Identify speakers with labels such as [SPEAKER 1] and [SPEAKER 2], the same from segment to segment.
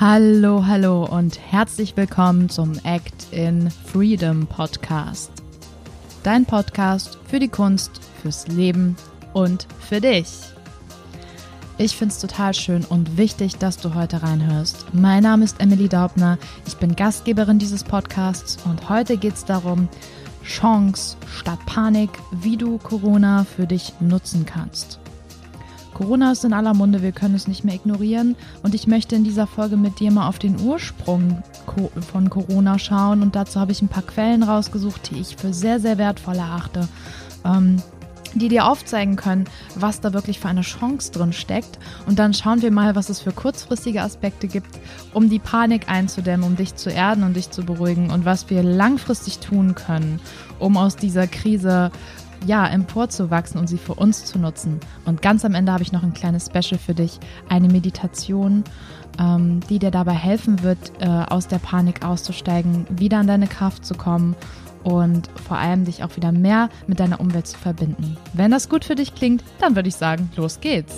[SPEAKER 1] Hallo, hallo und herzlich willkommen zum Act in Freedom Podcast. Dein Podcast für die Kunst, fürs Leben und für dich. Ich finde es total schön und wichtig, dass du heute reinhörst. Mein Name ist Emily Daubner, ich bin Gastgeberin dieses Podcasts und heute geht es darum, Chance statt Panik, wie du Corona für dich nutzen kannst. Corona ist in aller Munde, wir können es nicht mehr ignorieren. Und ich möchte in dieser Folge mit dir mal auf den Ursprung von Corona schauen. Und dazu habe ich ein paar Quellen rausgesucht, die ich für sehr, sehr wertvoll erachte. Ähm, die dir aufzeigen können, was da wirklich für eine Chance drin steckt. Und dann schauen wir mal, was es für kurzfristige Aspekte gibt, um die Panik einzudämmen, um dich zu erden und dich zu beruhigen und was wir langfristig tun können, um aus dieser Krise ja, emporzuwachsen und sie für uns zu nutzen. Und ganz am Ende habe ich noch ein kleines Special für dich, eine Meditation, ähm, die dir dabei helfen wird, äh, aus der Panik auszusteigen, wieder an deine Kraft zu kommen und vor allem dich auch wieder mehr mit deiner Umwelt zu verbinden. Wenn das gut für dich klingt, dann würde ich sagen, los geht's.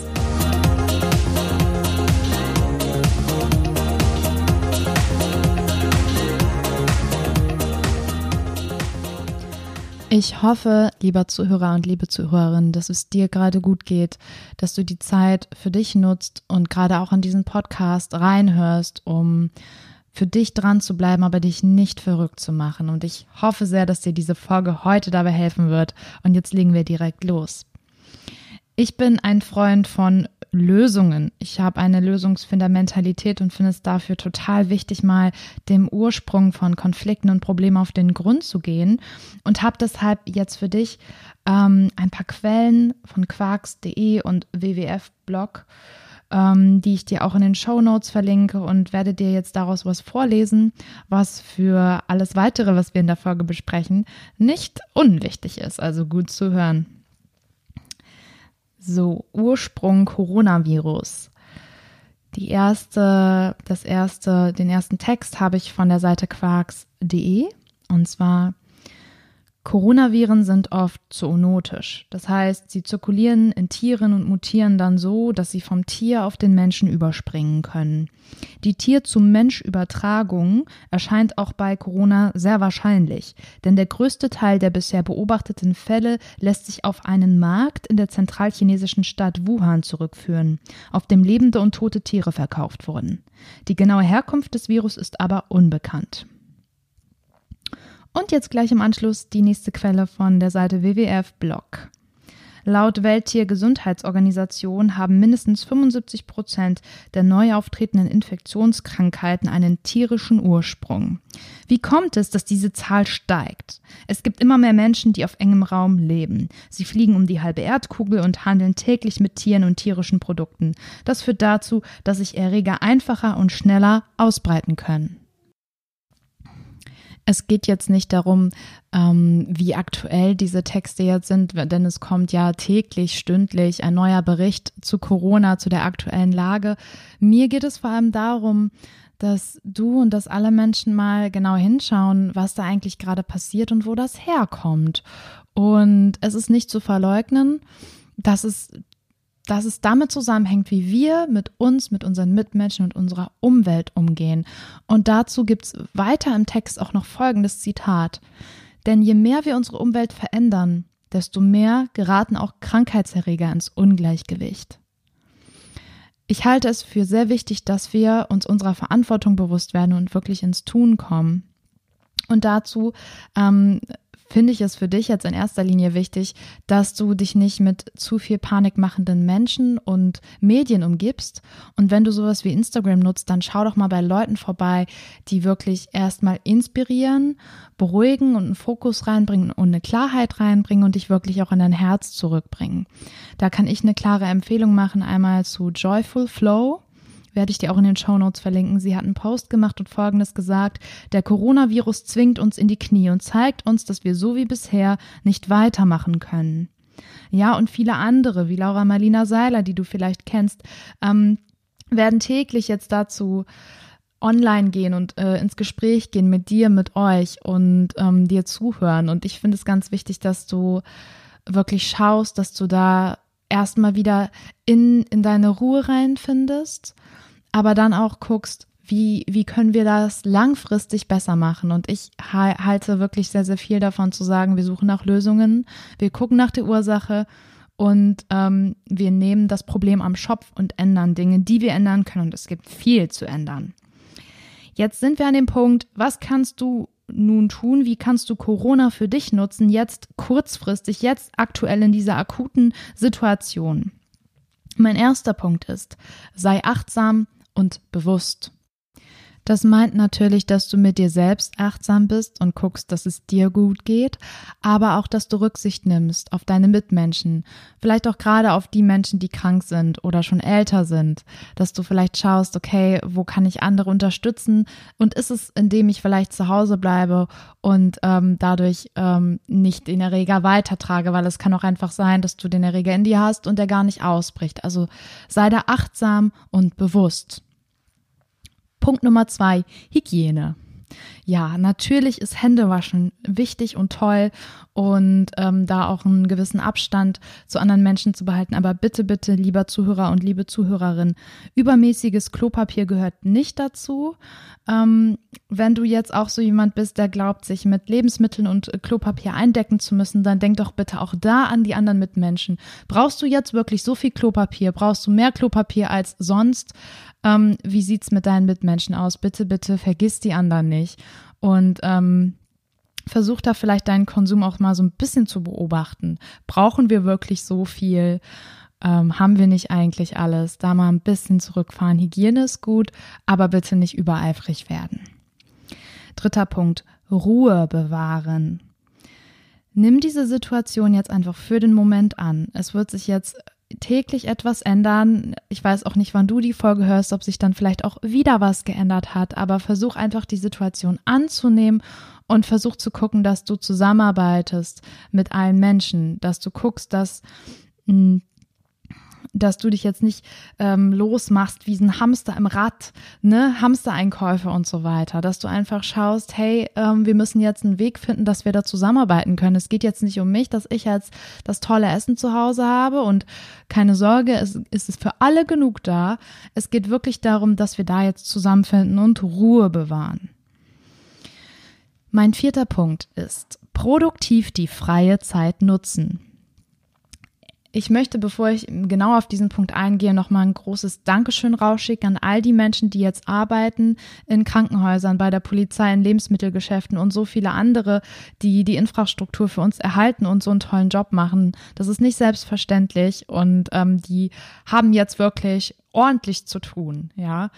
[SPEAKER 1] Ich hoffe, lieber Zuhörer und liebe Zuhörerin, dass es dir gerade gut geht, dass du die Zeit für dich nutzt und gerade auch an diesen Podcast reinhörst, um für dich dran zu bleiben, aber dich nicht verrückt zu machen. Und ich hoffe sehr, dass dir diese Folge heute dabei helfen wird. Und jetzt legen wir direkt los. Ich bin ein Freund von Lösungen. Ich habe eine Lösungsfindermentalität und finde es dafür total wichtig, mal dem Ursprung von Konflikten und Problemen auf den Grund zu gehen und habe deshalb jetzt für dich ähm, ein paar Quellen von quarks.de und WWF-Blog, ähm, die ich dir auch in den Show Notes verlinke und werde dir jetzt daraus was vorlesen, was für alles weitere, was wir in der Folge besprechen, nicht unwichtig ist. Also gut zu hören. So, Ursprung Coronavirus. Die erste, das erste, den ersten Text habe ich von der Seite quarks.de und zwar Coronaviren sind oft zoonotisch. Das heißt, sie zirkulieren in Tieren und mutieren dann so, dass sie vom Tier auf den Menschen überspringen können. Die Tier-zu-Mensch-Übertragung erscheint auch bei Corona sehr wahrscheinlich, denn der größte Teil der bisher beobachteten Fälle lässt sich auf einen Markt in der zentralchinesischen Stadt Wuhan zurückführen, auf dem lebende und tote Tiere verkauft wurden. Die genaue Herkunft des Virus ist aber unbekannt. Und jetzt gleich im Anschluss die nächste Quelle von der Seite WWF Blog. Laut Welttiergesundheitsorganisation haben mindestens 75 Prozent der neu auftretenden Infektionskrankheiten einen tierischen Ursprung. Wie kommt es, dass diese Zahl steigt? Es gibt immer mehr Menschen, die auf engem Raum leben. Sie fliegen um die halbe Erdkugel und handeln täglich mit Tieren und tierischen Produkten. Das führt dazu, dass sich Erreger einfacher und schneller ausbreiten können. Es geht jetzt nicht darum, ähm, wie aktuell diese Texte jetzt sind, denn es kommt ja täglich, stündlich ein neuer Bericht zu Corona, zu der aktuellen Lage. Mir geht es vor allem darum, dass du und dass alle Menschen mal genau hinschauen, was da eigentlich gerade passiert und wo das herkommt. Und es ist nicht zu verleugnen, dass es dass es damit zusammenhängt, wie wir mit uns, mit unseren Mitmenschen und unserer Umwelt umgehen. Und dazu gibt es weiter im Text auch noch folgendes Zitat. Denn je mehr wir unsere Umwelt verändern, desto mehr geraten auch Krankheitserreger ins Ungleichgewicht. Ich halte es für sehr wichtig, dass wir uns unserer Verantwortung bewusst werden und wirklich ins Tun kommen. Und dazu ähm, finde ich es für dich jetzt in erster Linie wichtig, dass du dich nicht mit zu viel panikmachenden Menschen und Medien umgibst. Und wenn du sowas wie Instagram nutzt, dann schau doch mal bei Leuten vorbei, die wirklich erstmal inspirieren, beruhigen und einen Fokus reinbringen und eine Klarheit reinbringen und dich wirklich auch in dein Herz zurückbringen. Da kann ich eine klare Empfehlung machen, einmal zu Joyful Flow werde ich dir auch in den Show Notes verlinken. Sie hat einen Post gemacht und Folgendes gesagt. Der Coronavirus zwingt uns in die Knie und zeigt uns, dass wir so wie bisher nicht weitermachen können. Ja, und viele andere, wie Laura Marlina Seiler, die du vielleicht kennst, ähm, werden täglich jetzt dazu online gehen und äh, ins Gespräch gehen mit dir, mit euch und ähm, dir zuhören. Und ich finde es ganz wichtig, dass du wirklich schaust, dass du da erstmal wieder in, in deine Ruhe reinfindest aber dann auch guckst, wie, wie können wir das langfristig besser machen? Und ich halte wirklich sehr, sehr viel davon zu sagen, wir suchen nach Lösungen, wir gucken nach der Ursache und ähm, wir nehmen das Problem am Schopf und ändern Dinge, die wir ändern können. Und es gibt viel zu ändern. Jetzt sind wir an dem Punkt, was kannst du nun tun? Wie kannst du Corona für dich nutzen, jetzt kurzfristig, jetzt aktuell in dieser akuten Situation? Mein erster Punkt ist, sei achtsam und bewusst. Das meint natürlich, dass du mit dir selbst achtsam bist und guckst, dass es dir gut geht, aber auch, dass du Rücksicht nimmst auf deine Mitmenschen, vielleicht auch gerade auf die Menschen, die krank sind oder schon älter sind, dass du vielleicht schaust, okay, wo kann ich andere unterstützen und ist es, indem ich vielleicht zu Hause bleibe und ähm, dadurch ähm, nicht den Erreger weitertrage, weil es kann auch einfach sein, dass du den Erreger in dir hast und der gar nicht ausbricht. Also sei da achtsam und bewusst. Punkt Nummer zwei, Hygiene. Ja, natürlich ist Händewaschen wichtig und toll und ähm, da auch einen gewissen Abstand zu anderen Menschen zu behalten. Aber bitte, bitte, lieber Zuhörer und liebe Zuhörerin, übermäßiges Klopapier gehört nicht dazu. Ähm, wenn du jetzt auch so jemand bist, der glaubt, sich mit Lebensmitteln und Klopapier eindecken zu müssen, dann denk doch bitte auch da an die anderen Mitmenschen. Brauchst du jetzt wirklich so viel Klopapier? Brauchst du mehr Klopapier als sonst? Ähm, wie sieht's mit deinen Mitmenschen aus? Bitte, bitte vergiss die anderen nicht. Und ähm, versuch da vielleicht deinen Konsum auch mal so ein bisschen zu beobachten. Brauchen wir wirklich so viel? Ähm, haben wir nicht eigentlich alles? Da mal ein bisschen zurückfahren. Hygiene ist gut, aber bitte nicht übereifrig werden. Dritter Punkt, Ruhe bewahren. Nimm diese Situation jetzt einfach für den Moment an. Es wird sich jetzt täglich etwas ändern. Ich weiß auch nicht, wann du die Folge hörst, ob sich dann vielleicht auch wieder was geändert hat, aber versuch einfach die Situation anzunehmen und versuch zu gucken, dass du zusammenarbeitest mit allen Menschen, dass du guckst, dass mh, hm, dass du dich jetzt nicht ähm, losmachst wie ein Hamster im Rad, ne, Hamstereinkäufe und so weiter, dass du einfach schaust, hey, ähm, wir müssen jetzt einen Weg finden, dass wir da zusammenarbeiten können. Es geht jetzt nicht um mich, dass ich jetzt das tolle Essen zu Hause habe und keine Sorge, es, es ist für alle genug da. Es geht wirklich darum, dass wir da jetzt zusammenfinden und Ruhe bewahren. Mein vierter Punkt ist, produktiv die freie Zeit nutzen. Ich möchte, bevor ich genau auf diesen Punkt eingehe, nochmal ein großes Dankeschön rausschicken an all die Menschen, die jetzt arbeiten in Krankenhäusern, bei der Polizei, in Lebensmittelgeschäften und so viele andere, die die Infrastruktur für uns erhalten und so einen tollen Job machen. Das ist nicht selbstverständlich und ähm, die haben jetzt wirklich ordentlich zu tun, ja.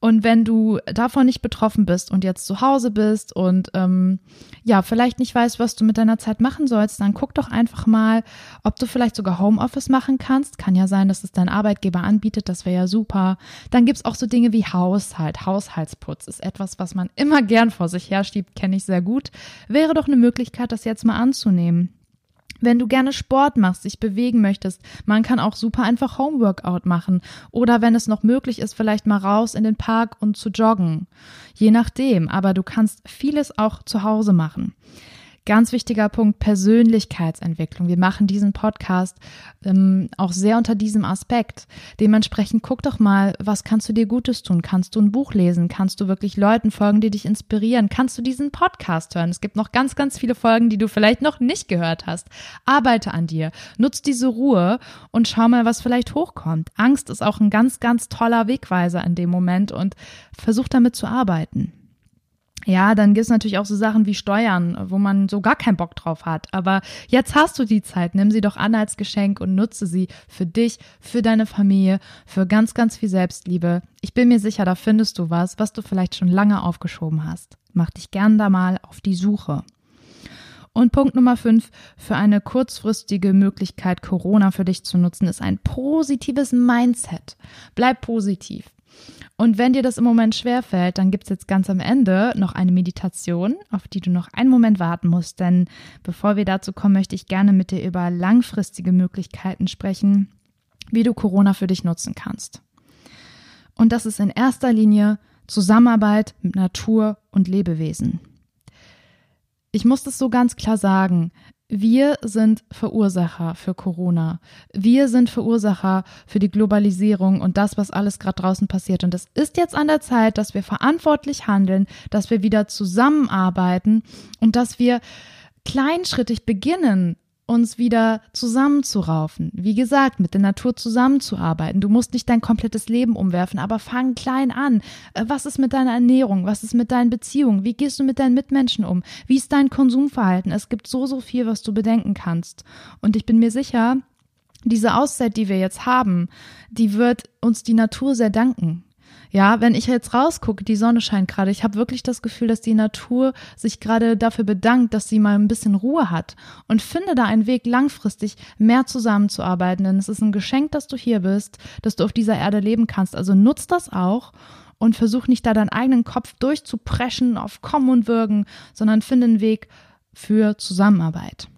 [SPEAKER 1] Und wenn du davon nicht betroffen bist und jetzt zu Hause bist und ähm, ja, vielleicht nicht weißt, was du mit deiner Zeit machen sollst, dann guck doch einfach mal, ob du vielleicht sogar Homeoffice machen kannst. Kann ja sein, dass es dein Arbeitgeber anbietet, das wäre ja super. Dann gibt's auch so Dinge wie Haushalt. Haushaltsputz ist etwas, was man immer gern vor sich herschiebt, kenne ich sehr gut. Wäre doch eine Möglichkeit, das jetzt mal anzunehmen. Wenn du gerne Sport machst, dich bewegen möchtest, man kann auch super einfach Homeworkout machen. Oder wenn es noch möglich ist, vielleicht mal raus in den Park und zu joggen. Je nachdem, aber du kannst vieles auch zu Hause machen. Ganz wichtiger Punkt Persönlichkeitsentwicklung. Wir machen diesen Podcast ähm, auch sehr unter diesem Aspekt. Dementsprechend guck doch mal, was kannst du dir Gutes tun? Kannst du ein Buch lesen? Kannst du wirklich Leuten folgen, die dich inspirieren? Kannst du diesen Podcast hören? Es gibt noch ganz, ganz viele Folgen, die du vielleicht noch nicht gehört hast. Arbeite an dir. Nutz diese Ruhe und schau mal, was vielleicht hochkommt. Angst ist auch ein ganz, ganz toller Wegweiser in dem Moment und versuch damit zu arbeiten. Ja, dann gibt's natürlich auch so Sachen wie Steuern, wo man so gar keinen Bock drauf hat. Aber jetzt hast du die Zeit, nimm sie doch an als Geschenk und nutze sie für dich, für deine Familie, für ganz, ganz viel Selbstliebe. Ich bin mir sicher, da findest du was, was du vielleicht schon lange aufgeschoben hast. Mach dich gern da mal auf die Suche. Und Punkt Nummer fünf, für eine kurzfristige Möglichkeit, Corona für dich zu nutzen, ist ein positives Mindset. Bleib positiv. Und wenn dir das im Moment schwerfällt, dann gibt es jetzt ganz am Ende noch eine Meditation, auf die du noch einen Moment warten musst. Denn bevor wir dazu kommen, möchte ich gerne mit dir über langfristige Möglichkeiten sprechen, wie du Corona für dich nutzen kannst. Und das ist in erster Linie Zusammenarbeit mit Natur und Lebewesen. Ich muss das so ganz klar sagen. Wir sind Verursacher für Corona. Wir sind Verursacher für die Globalisierung und das, was alles gerade draußen passiert. Und es ist jetzt an der Zeit, dass wir verantwortlich handeln, dass wir wieder zusammenarbeiten und dass wir kleinschrittig beginnen, uns wieder zusammenzuraufen. Wie gesagt, mit der Natur zusammenzuarbeiten. Du musst nicht dein komplettes Leben umwerfen, aber fang klein an. Äh, was ist mit deiner Ernährung? Was ist mit deinen Beziehungen? Wie gehst du mit deinen Mitmenschen um? Wie ist dein Konsumverhalten? Es gibt so, so viel, was du bedenken kannst. Und ich bin mir sicher, diese Auszeit, die wir jetzt haben, die wird uns die Natur sehr danken. Ja, wenn ich jetzt rausgucke, die Sonne scheint gerade. Ich habe wirklich das Gefühl, dass die Natur sich gerade dafür bedankt, dass sie mal ein bisschen Ruhe hat und finde da einen Weg, langfristig mehr zusammenzuarbeiten. Denn es ist ein Geschenk, dass du hier bist, dass du auf dieser Erde leben kannst. Also nutz das auch und versuch nicht da deinen eigenen Kopf durchzupreschen auf Kommen und Wirken, sondern finde einen Weg für Zusammenarbeit.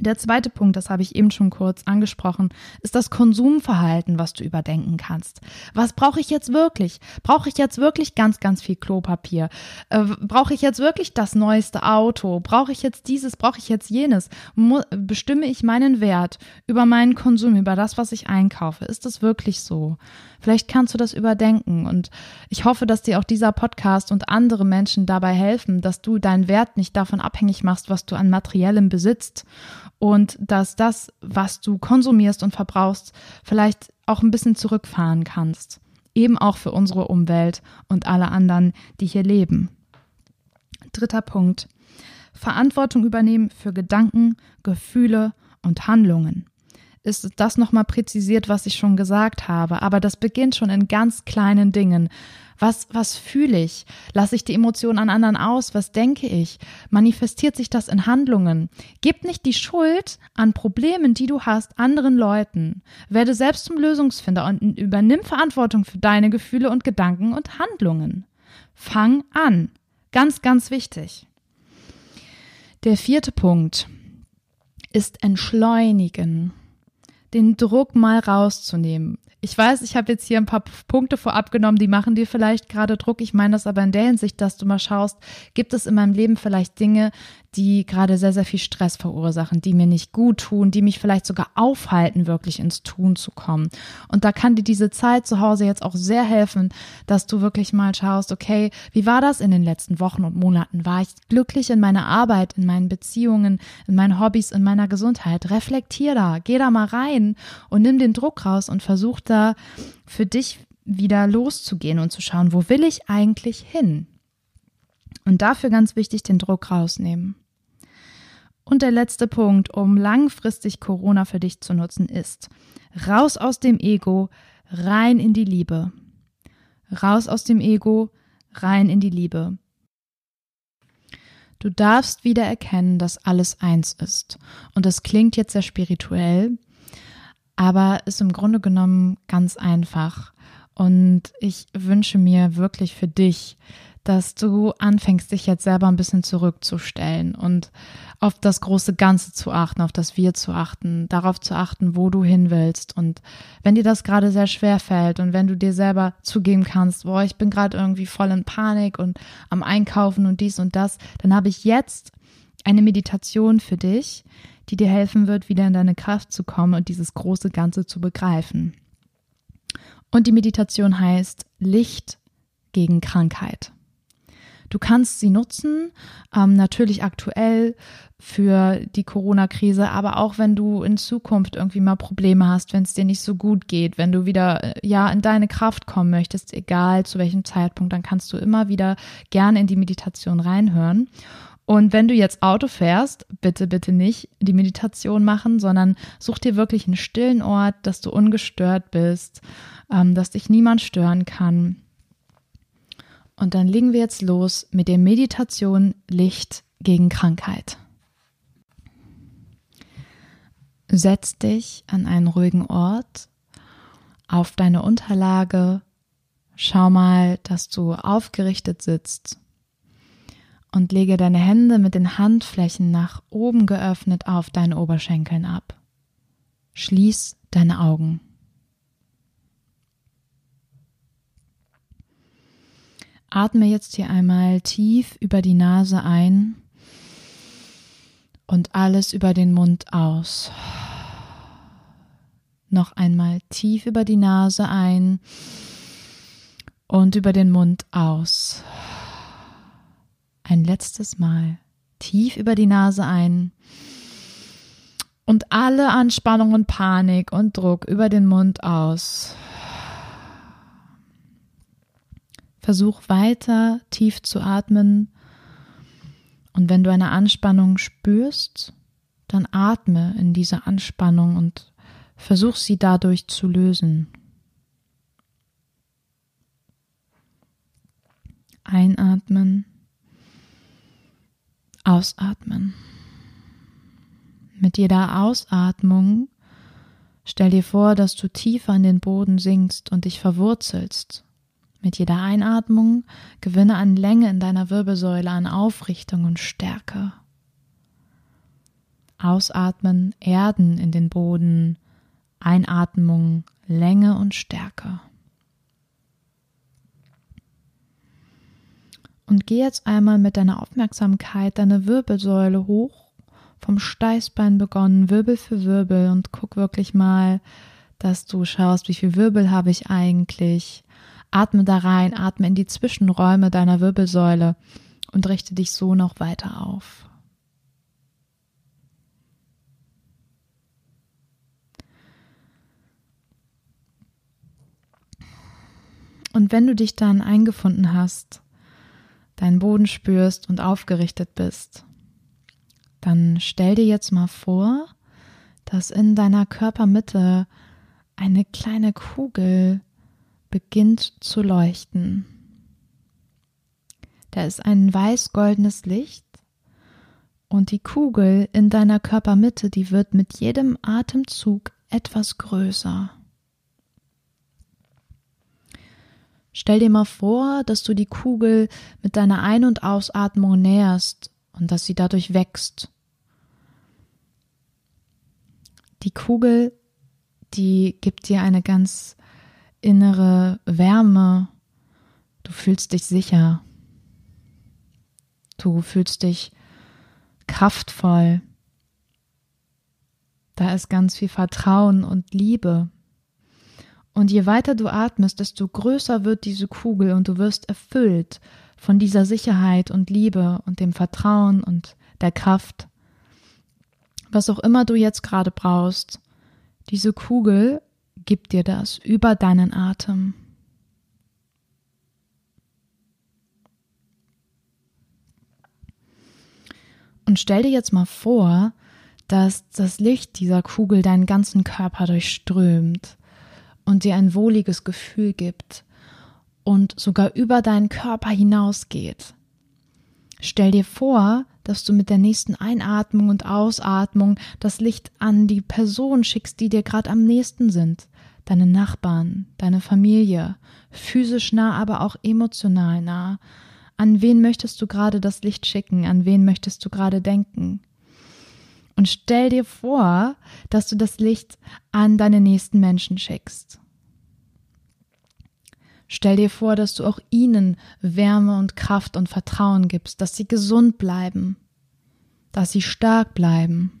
[SPEAKER 1] Der zweite Punkt, das habe ich eben schon kurz angesprochen, ist das Konsumverhalten, was du überdenken kannst. Was brauche ich jetzt wirklich? Brauche ich jetzt wirklich ganz, ganz viel Klopapier? Äh, brauche ich jetzt wirklich das neueste Auto? Brauche ich jetzt dieses? Brauche ich jetzt jenes? Mo bestimme ich meinen Wert über meinen Konsum, über das, was ich einkaufe? Ist das wirklich so? Vielleicht kannst du das überdenken und ich hoffe, dass dir auch dieser Podcast und andere Menschen dabei helfen, dass du deinen Wert nicht davon abhängig machst, was du an materiellem besitzt und dass das, was du konsumierst und verbrauchst, vielleicht auch ein bisschen zurückfahren kannst. Eben auch für unsere Umwelt und alle anderen, die hier leben. Dritter Punkt. Verantwortung übernehmen für Gedanken, Gefühle und Handlungen ist das nochmal präzisiert, was ich schon gesagt habe. Aber das beginnt schon in ganz kleinen Dingen. Was, was fühle ich? Lasse ich die Emotionen an anderen aus? Was denke ich? Manifestiert sich das in Handlungen? Gib nicht die Schuld an Problemen, die du hast, anderen Leuten. Werde selbst zum Lösungsfinder und übernimm Verantwortung für deine Gefühle und Gedanken und Handlungen. Fang an. Ganz, ganz wichtig. Der vierte Punkt ist entschleunigen den Druck mal rauszunehmen. Ich weiß, ich habe jetzt hier ein paar Punkte vorab genommen, die machen dir vielleicht gerade Druck. Ich meine das aber in der Hinsicht, dass du mal schaust, gibt es in meinem Leben vielleicht Dinge, die gerade sehr, sehr viel Stress verursachen, die mir nicht gut tun, die mich vielleicht sogar aufhalten, wirklich ins Tun zu kommen. Und da kann dir diese Zeit zu Hause jetzt auch sehr helfen, dass du wirklich mal schaust, okay, wie war das in den letzten Wochen und Monaten? War ich glücklich in meiner Arbeit, in meinen Beziehungen, in meinen Hobbys, in meiner Gesundheit? Reflektier da, geh da mal rein und nimm den Druck raus und versuch da für dich wieder loszugehen und zu schauen, wo will ich eigentlich hin? Und dafür ganz wichtig den Druck rausnehmen. Und der letzte Punkt, um langfristig Corona für dich zu nutzen, ist raus aus dem Ego, rein in die Liebe. Raus aus dem Ego, rein in die Liebe. Du darfst wieder erkennen, dass alles eins ist. Und das klingt jetzt sehr spirituell, aber ist im Grunde genommen ganz einfach. Und ich wünsche mir wirklich für dich, dass du anfängst, dich jetzt selber ein bisschen zurückzustellen und auf das große Ganze zu achten, auf das Wir zu achten, darauf zu achten, wo du hin willst. Und wenn dir das gerade sehr schwer fällt und wenn du dir selber zugeben kannst, boah, ich bin gerade irgendwie voll in Panik und am Einkaufen und dies und das, dann habe ich jetzt eine Meditation für dich, die dir helfen wird, wieder in deine Kraft zu kommen und dieses große Ganze zu begreifen. Und die Meditation heißt Licht gegen Krankheit. Du kannst sie nutzen, ähm, natürlich aktuell für die Corona-Krise, aber auch wenn du in Zukunft irgendwie mal Probleme hast, wenn es dir nicht so gut geht, wenn du wieder äh, ja in deine Kraft kommen möchtest, egal zu welchem Zeitpunkt, dann kannst du immer wieder gerne in die Meditation reinhören. Und wenn du jetzt Auto fährst, bitte, bitte nicht die Meditation machen, sondern such dir wirklich einen stillen Ort, dass du ungestört bist, ähm, dass dich niemand stören kann. Und dann legen wir jetzt los mit der Meditation Licht gegen Krankheit. Setz dich an einen ruhigen Ort, auf deine Unterlage, schau mal, dass du aufgerichtet sitzt und lege deine Hände mit den Handflächen nach oben geöffnet auf deine Oberschenkeln ab. Schließ deine Augen. Atme jetzt hier einmal tief über die Nase ein und alles über den Mund aus. Noch einmal tief über die Nase ein und über den Mund aus. Ein letztes Mal tief über die Nase ein und alle Anspannung und Panik und Druck über den Mund aus. Versuch weiter tief zu atmen und wenn du eine Anspannung spürst, dann atme in diese Anspannung und versuch sie dadurch zu lösen. Einatmen, ausatmen. Mit jeder Ausatmung stell dir vor, dass du tiefer an den Boden sinkst und dich verwurzelst. Mit jeder Einatmung gewinne an Länge in deiner Wirbelsäule, an Aufrichtung und Stärke. Ausatmen, Erden in den Boden, Einatmung, Länge und Stärke. Und geh jetzt einmal mit deiner Aufmerksamkeit deine Wirbelsäule hoch, vom Steißbein begonnen, Wirbel für Wirbel und guck wirklich mal, dass du schaust, wie viel Wirbel habe ich eigentlich, Atme da rein, atme in die Zwischenräume deiner Wirbelsäule und richte dich so noch weiter auf. Und wenn du dich dann eingefunden hast, deinen Boden spürst und aufgerichtet bist, dann stell dir jetzt mal vor, dass in deiner Körpermitte eine kleine Kugel beginnt zu leuchten. Da ist ein weiß-goldenes Licht und die Kugel in deiner Körpermitte, die wird mit jedem Atemzug etwas größer. Stell dir mal vor, dass du die Kugel mit deiner Ein- und Ausatmung näherst und dass sie dadurch wächst. Die Kugel, die gibt dir eine ganz innere Wärme. Du fühlst dich sicher. Du fühlst dich kraftvoll. Da ist ganz viel Vertrauen und Liebe. Und je weiter du atmest, desto größer wird diese Kugel und du wirst erfüllt von dieser Sicherheit und Liebe und dem Vertrauen und der Kraft. Was auch immer du jetzt gerade brauchst, diese Kugel gibt dir das über deinen Atem. Und stell dir jetzt mal vor, dass das Licht dieser Kugel deinen ganzen Körper durchströmt und dir ein wohliges Gefühl gibt und sogar über deinen Körper hinausgeht. Stell dir vor, dass du mit der nächsten Einatmung und Ausatmung das Licht an die Person schickst, die dir gerade am nächsten sind deine Nachbarn, deine Familie, physisch nah, aber auch emotional nah. An wen möchtest du gerade das Licht schicken? An wen möchtest du gerade denken? Und stell dir vor, dass du das Licht an deine nächsten Menschen schickst. Stell dir vor, dass du auch ihnen Wärme und Kraft und Vertrauen gibst, dass sie gesund bleiben, dass sie stark bleiben.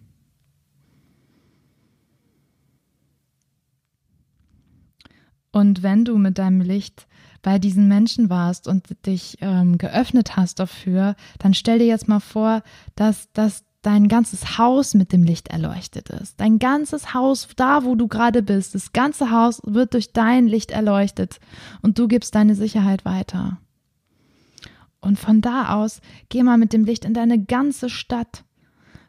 [SPEAKER 1] Und wenn du mit deinem Licht bei diesen Menschen warst und dich ähm, geöffnet hast dafür, dann stell dir jetzt mal vor, dass, dass dein ganzes Haus mit dem Licht erleuchtet ist. Dein ganzes Haus, da wo du gerade bist, das ganze Haus wird durch dein Licht erleuchtet und du gibst deine Sicherheit weiter. Und von da aus geh mal mit dem Licht in deine ganze Stadt.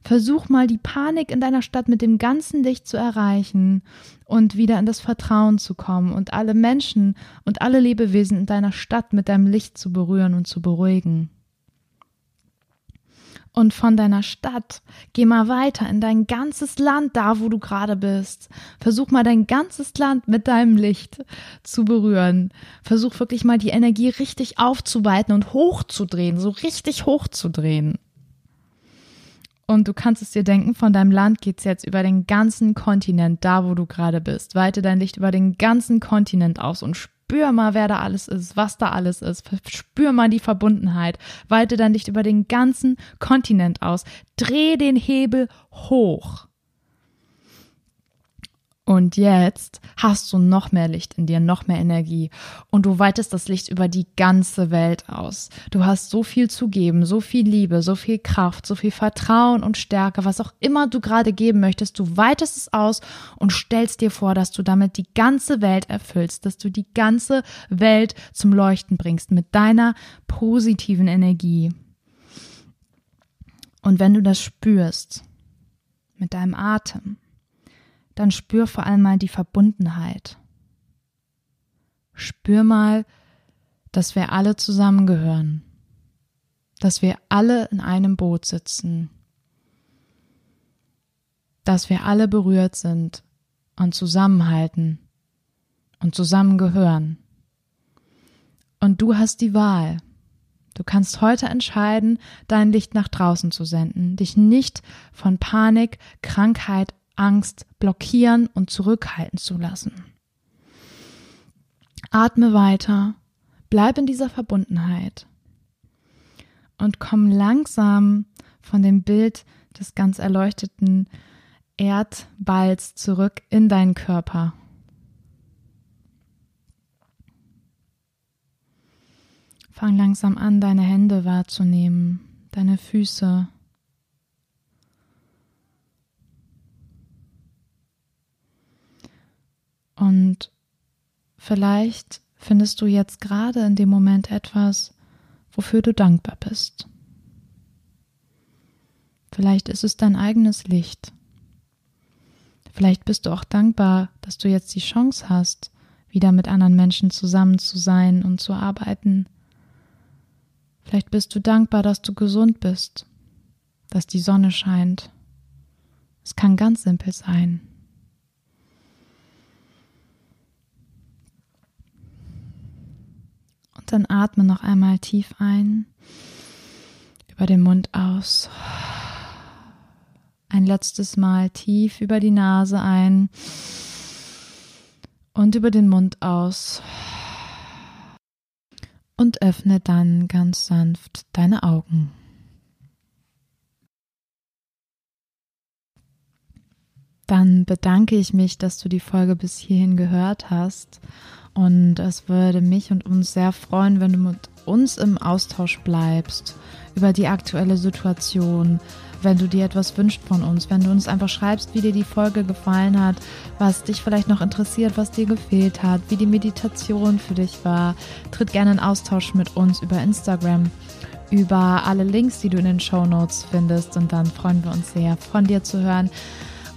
[SPEAKER 1] Versuch mal die Panik in deiner Stadt mit dem ganzen Licht zu erreichen und wieder in das Vertrauen zu kommen und alle Menschen und alle Lebewesen in deiner Stadt mit deinem Licht zu berühren und zu beruhigen. Und von deiner Stadt geh mal weiter in dein ganzes Land, da wo du gerade bist. Versuch mal dein ganzes Land mit deinem Licht zu berühren. Versuch wirklich mal die Energie richtig aufzuweiten und hochzudrehen, so richtig hochzudrehen. Und du kannst es dir denken, von deinem Land geht es jetzt über den ganzen Kontinent, da wo du gerade bist. Weite dein Licht über den ganzen Kontinent aus und Spür mal, wer da alles ist, was da alles ist. Spür mal die Verbundenheit. Weite dein Licht über den ganzen Kontinent aus. Dreh den Hebel hoch. Und jetzt hast du noch mehr Licht in dir, noch mehr Energie. Und du weitest das Licht über die ganze Welt aus. Du hast so viel zu geben, so viel Liebe, so viel Kraft, so viel Vertrauen und Stärke, was auch immer du gerade geben möchtest. Du weitest es aus und stellst dir vor, dass du damit die ganze Welt erfüllst, dass du die ganze Welt zum Leuchten bringst mit deiner positiven Energie. Und wenn du das spürst, mit deinem Atem, dann spür vor allem mal die Verbundenheit. Spür mal, dass wir alle zusammengehören, dass wir alle in einem Boot sitzen, dass wir alle berührt sind und zusammenhalten und zusammengehören. Und du hast die Wahl. Du kannst heute entscheiden, dein Licht nach draußen zu senden, dich nicht von Panik, Krankheit Angst blockieren und zurückhalten zu lassen. Atme weiter, bleib in dieser Verbundenheit und komm langsam von dem Bild des ganz erleuchteten Erdballs zurück in deinen Körper. Fang langsam an, deine Hände wahrzunehmen, deine Füße, Und vielleicht findest du jetzt gerade in dem Moment etwas, wofür du dankbar bist. Vielleicht ist es dein eigenes Licht. Vielleicht bist du auch dankbar, dass du jetzt die Chance hast, wieder mit anderen Menschen zusammen zu sein und zu arbeiten. Vielleicht bist du dankbar, dass du gesund bist, dass die Sonne scheint. Es kann ganz simpel sein. Dann atme noch einmal tief ein, über den Mund aus. Ein letztes Mal tief über die Nase ein und über den Mund aus. Und öffne dann ganz sanft deine Augen. Dann bedanke ich mich, dass du die Folge bis hierhin gehört hast. Und es würde mich und uns sehr freuen, wenn du mit uns im Austausch bleibst über die aktuelle Situation, wenn du dir etwas wünschst von uns, wenn du uns einfach schreibst, wie dir die Folge gefallen hat, was dich vielleicht noch interessiert, was dir gefehlt hat, wie die Meditation für dich war. Tritt gerne in Austausch mit uns über Instagram, über alle Links, die du in den Show Notes findest. Und dann freuen wir uns sehr, von dir zu hören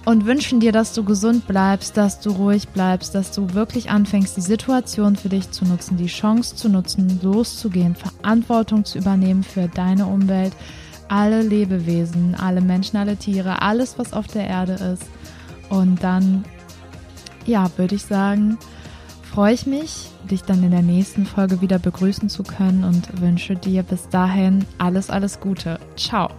[SPEAKER 1] und wünschen dir, dass du gesund bleibst, dass du ruhig bleibst, dass du wirklich anfängst, die Situation für dich zu nutzen, die Chance zu nutzen, loszugehen, Verantwortung zu übernehmen für deine Umwelt, alle Lebewesen, alle Menschen, alle Tiere, alles, was auf der Erde ist. Und dann, ja, würde ich sagen, freue ich mich, dich dann in der nächsten Folge wieder begrüßen zu können und wünsche dir bis dahin alles, alles Gute. Ciao.